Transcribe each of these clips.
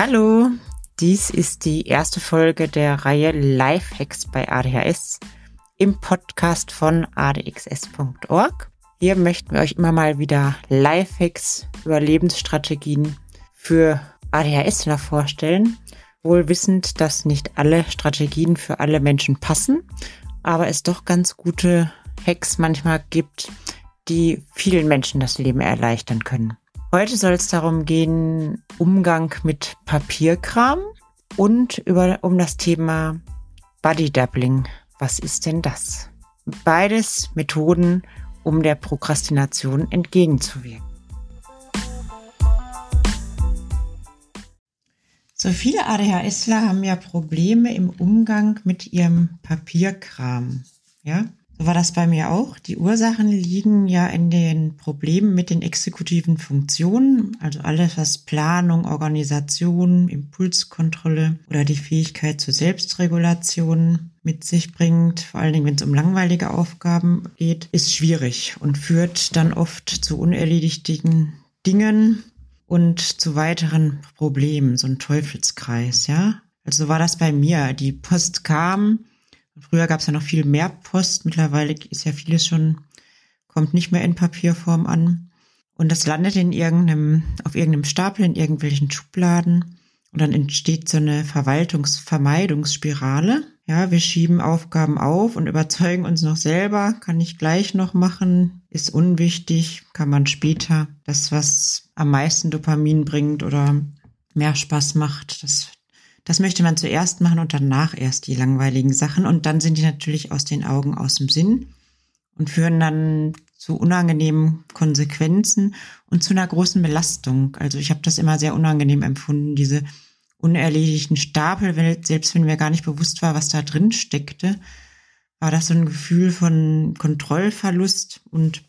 Hallo, dies ist die erste Folge der Reihe Lifehacks bei ADHS im Podcast von adxs.org. Hier möchten wir euch immer mal wieder Lifehacks über Lebensstrategien für ADHSler vorstellen, wohl wissend, dass nicht alle Strategien für alle Menschen passen, aber es doch ganz gute Hacks manchmal gibt, die vielen Menschen das Leben erleichtern können. Heute soll es darum gehen, Umgang mit Papierkram und über, um das Thema Body Doubling. Was ist denn das? Beides Methoden, um der Prokrastination entgegenzuwirken. So viele ADHSler haben ja Probleme im Umgang mit ihrem Papierkram. Ja, so war das bei mir auch. Die Ursachen liegen ja in den Problemen mit den exekutiven Funktionen, also alles, was Planung, Organisation, Impulskontrolle oder die Fähigkeit zur Selbstregulation mit sich bringt, vor allen Dingen wenn es um langweilige Aufgaben geht, ist schwierig und führt dann oft zu unerledigten Dingen und zu weiteren Problemen, so ein Teufelskreis, ja. Also war das bei mir. Die Post kam, Früher gab es ja noch viel mehr Post. Mittlerweile ist ja vieles schon, kommt nicht mehr in Papierform an. Und das landet in irgendeinem, auf irgendeinem Stapel, in irgendwelchen Schubladen. Und dann entsteht so eine Verwaltungsvermeidungsspirale. Ja, wir schieben Aufgaben auf und überzeugen uns noch selber, kann ich gleich noch machen, ist unwichtig, kann man später. Das, was am meisten Dopamin bringt oder mehr Spaß macht, das das möchte man zuerst machen und danach erst die langweiligen Sachen. Und dann sind die natürlich aus den Augen, aus dem Sinn und führen dann zu unangenehmen Konsequenzen und zu einer großen Belastung. Also ich habe das immer sehr unangenehm empfunden, diese unerledigten Stapel, selbst wenn mir gar nicht bewusst war, was da drin steckte, war das so ein Gefühl von Kontrollverlust und,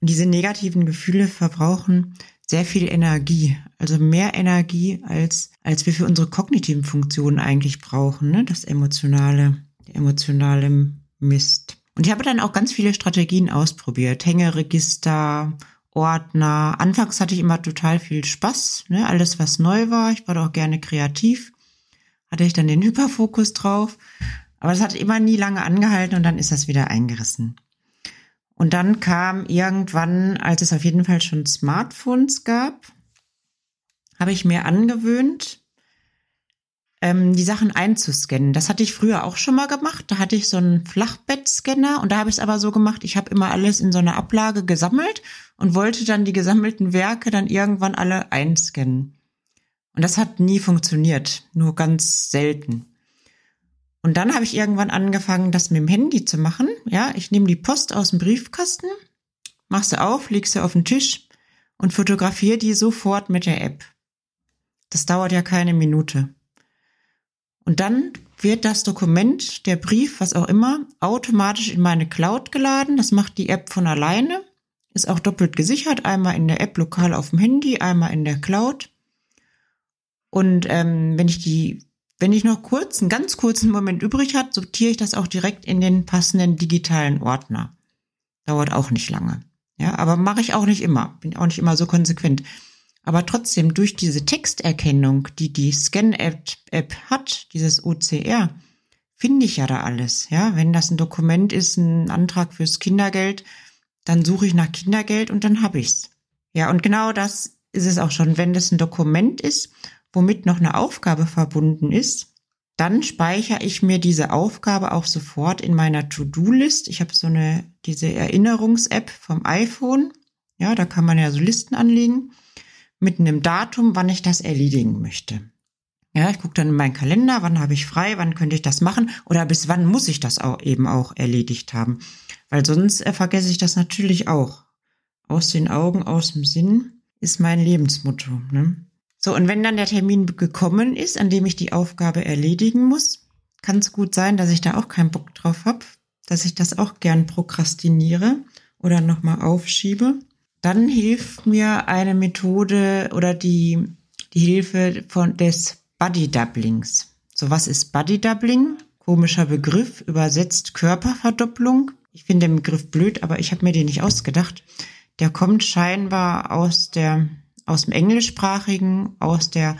und diese negativen Gefühle verbrauchen sehr viel Energie, also mehr Energie, als, als wir für unsere kognitiven Funktionen eigentlich brauchen, ne? das emotionale, emotionale Mist. Und ich habe dann auch ganz viele Strategien ausprobiert. Hängeregister, Ordner. Anfangs hatte ich immer total viel Spaß, ne? alles was neu war. Ich war doch gerne kreativ. Hatte ich dann den Hyperfokus drauf. Aber das hat immer nie lange angehalten und dann ist das wieder eingerissen. Und dann kam irgendwann, als es auf jeden Fall schon Smartphones gab, habe ich mir angewöhnt, ähm, die Sachen einzuscannen. Das hatte ich früher auch schon mal gemacht. Da hatte ich so einen Flachbettscanner und da habe ich es aber so gemacht, ich habe immer alles in so einer Ablage gesammelt und wollte dann die gesammelten Werke dann irgendwann alle einscannen. Und das hat nie funktioniert, nur ganz selten. Und dann habe ich irgendwann angefangen, das mit dem Handy zu machen. Ja, ich nehme die Post aus dem Briefkasten, mach sie auf, leg sie auf den Tisch und fotografiere die sofort mit der App. Das dauert ja keine Minute. Und dann wird das Dokument, der Brief, was auch immer, automatisch in meine Cloud geladen. Das macht die App von alleine. Ist auch doppelt gesichert. Einmal in der App lokal auf dem Handy, einmal in der Cloud. Und ähm, wenn ich die wenn ich noch kurz, einen ganz kurzen Moment übrig hat, sortiere ich das auch direkt in den passenden digitalen Ordner. Dauert auch nicht lange. Ja, aber mache ich auch nicht immer. Bin auch nicht immer so konsequent. Aber trotzdem, durch diese Texterkennung, die die Scan-App hat, dieses OCR, finde ich ja da alles. Ja, wenn das ein Dokument ist, ein Antrag fürs Kindergeld, dann suche ich nach Kindergeld und dann habe ich's. Ja, und genau das ist es auch schon. Wenn das ein Dokument ist womit noch eine Aufgabe verbunden ist, dann speichere ich mir diese Aufgabe auch sofort in meiner To-Do-List. Ich habe so eine, diese Erinnerungs-App vom iPhone. Ja, da kann man ja so Listen anlegen mit einem Datum, wann ich das erledigen möchte. Ja, ich gucke dann in meinen Kalender, wann habe ich frei, wann könnte ich das machen oder bis wann muss ich das auch eben auch erledigt haben. Weil sonst äh, vergesse ich das natürlich auch. Aus den Augen, aus dem Sinn ist mein Lebensmotto. Ne? So, und wenn dann der Termin gekommen ist, an dem ich die Aufgabe erledigen muss, kann es gut sein, dass ich da auch keinen Bock drauf habe, dass ich das auch gern prokrastiniere oder nochmal aufschiebe. Dann hilft mir eine Methode oder die, die Hilfe von des Body Doublings. So, was ist Body Doubling? Komischer Begriff, übersetzt Körperverdopplung. Ich finde den Begriff blöd, aber ich habe mir den nicht ausgedacht. Der kommt scheinbar aus der aus dem englischsprachigen, aus der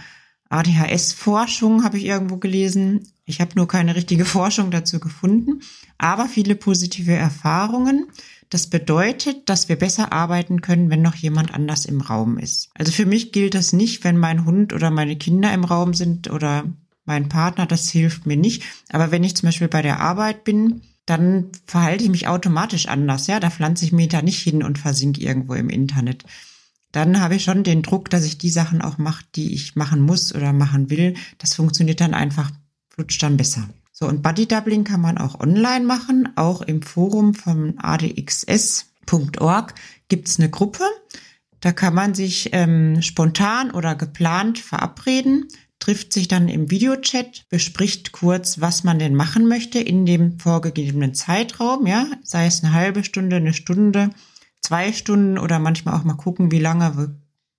ADHS-Forschung habe ich irgendwo gelesen. Ich habe nur keine richtige Forschung dazu gefunden, aber viele positive Erfahrungen. Das bedeutet, dass wir besser arbeiten können, wenn noch jemand anders im Raum ist. Also für mich gilt das nicht, wenn mein Hund oder meine Kinder im Raum sind oder mein Partner, das hilft mir nicht. Aber wenn ich zum Beispiel bei der Arbeit bin, dann verhalte ich mich automatisch anders. Ja, da pflanze ich mich da nicht hin und versinke irgendwo im Internet. Dann habe ich schon den Druck, dass ich die Sachen auch mache, die ich machen muss oder machen will. Das funktioniert dann einfach, flutscht dann besser. So, und Buddy Doubling kann man auch online machen. Auch im Forum vom adxs.org gibt's eine Gruppe. Da kann man sich ähm, spontan oder geplant verabreden trifft sich dann im Videochat, bespricht kurz, was man denn machen möchte in dem vorgegebenen Zeitraum, ja, sei es eine halbe Stunde, eine Stunde, zwei Stunden oder manchmal auch mal gucken, wie lange,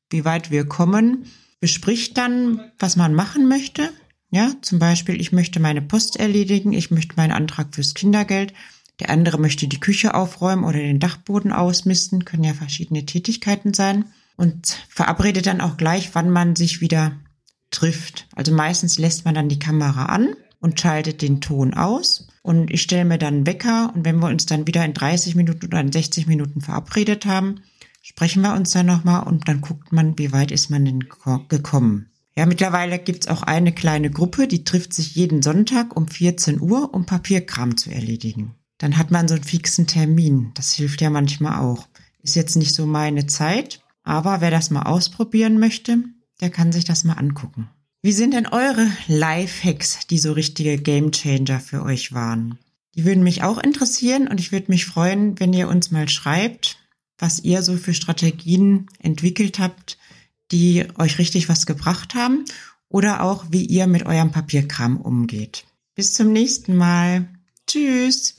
wie weit wir kommen, bespricht dann, was man machen möchte. Ja, zum Beispiel, ich möchte meine Post erledigen, ich möchte meinen Antrag fürs Kindergeld, der andere möchte die Küche aufräumen oder den Dachboden ausmisten, können ja verschiedene Tätigkeiten sein und verabredet dann auch gleich, wann man sich wieder trifft. Also meistens lässt man dann die Kamera an und schaltet den Ton aus. Und ich stelle mir dann einen Wecker und wenn wir uns dann wieder in 30 Minuten oder in 60 Minuten verabredet haben, sprechen wir uns dann nochmal und dann guckt man, wie weit ist man denn gekommen. Ja, mittlerweile gibt's auch eine kleine Gruppe, die trifft sich jeden Sonntag um 14 Uhr, um Papierkram zu erledigen. Dann hat man so einen fixen Termin. Das hilft ja manchmal auch. Ist jetzt nicht so meine Zeit, aber wer das mal ausprobieren möchte, der kann sich das mal angucken. Wie sind denn eure Lifehacks, die so richtige Gamechanger für euch waren? Die würden mich auch interessieren und ich würde mich freuen, wenn ihr uns mal schreibt, was ihr so für Strategien entwickelt habt, die euch richtig was gebracht haben oder auch wie ihr mit eurem Papierkram umgeht. Bis zum nächsten Mal. Tschüss.